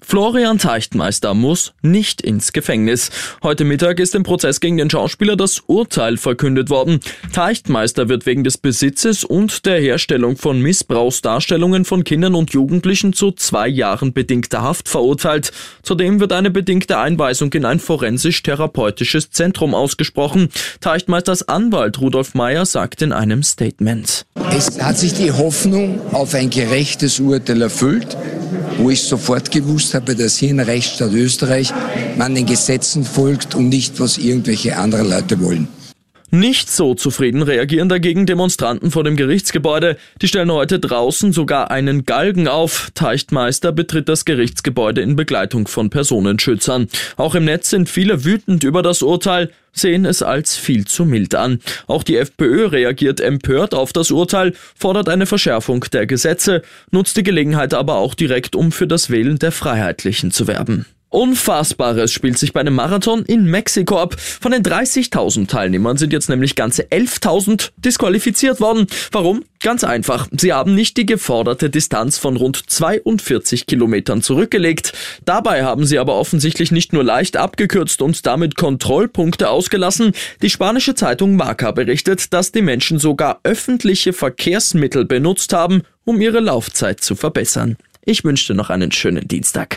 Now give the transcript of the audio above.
Florian Teichtmeister muss nicht ins Gefängnis. Heute Mittag ist im Prozess gegen den Schauspieler das Urteil verkündet worden. Teichtmeister wird wegen des Besitzes und der Herstellung von Missbrauchsdarstellungen von Kindern und Jugendlichen zu zwei Jahren bedingter Haft verurteilt. Zudem wird eine bedingte Einweisung in ein forensisch-therapeutisches Zentrum ausgesprochen. Teichtmeisters Anwalt Rudolf Meyer sagt in einem Statement. Es hat sich die Hoffnung auf ein gerechtes Urteil erfüllt wo ich sofort gewusst habe, dass hier in Rechtsstaat Österreich man den Gesetzen folgt und nicht, was irgendwelche andere Leute wollen. Nicht so zufrieden reagieren dagegen Demonstranten vor dem Gerichtsgebäude. Die stellen heute draußen sogar einen Galgen auf. Teichtmeister betritt das Gerichtsgebäude in Begleitung von Personenschützern. Auch im Netz sind viele wütend über das Urteil, sehen es als viel zu mild an. Auch die FPÖ reagiert empört auf das Urteil, fordert eine Verschärfung der Gesetze, nutzt die Gelegenheit aber auch direkt, um für das Wählen der Freiheitlichen zu werben. Unfassbares spielt sich bei einem Marathon in Mexiko ab. Von den 30.000 Teilnehmern sind jetzt nämlich ganze 11.000 disqualifiziert worden. Warum? Ganz einfach. Sie haben nicht die geforderte Distanz von rund 42 Kilometern zurückgelegt. Dabei haben sie aber offensichtlich nicht nur leicht abgekürzt und damit Kontrollpunkte ausgelassen. Die spanische Zeitung Marca berichtet, dass die Menschen sogar öffentliche Verkehrsmittel benutzt haben, um ihre Laufzeit zu verbessern. Ich wünsche dir noch einen schönen Dienstag.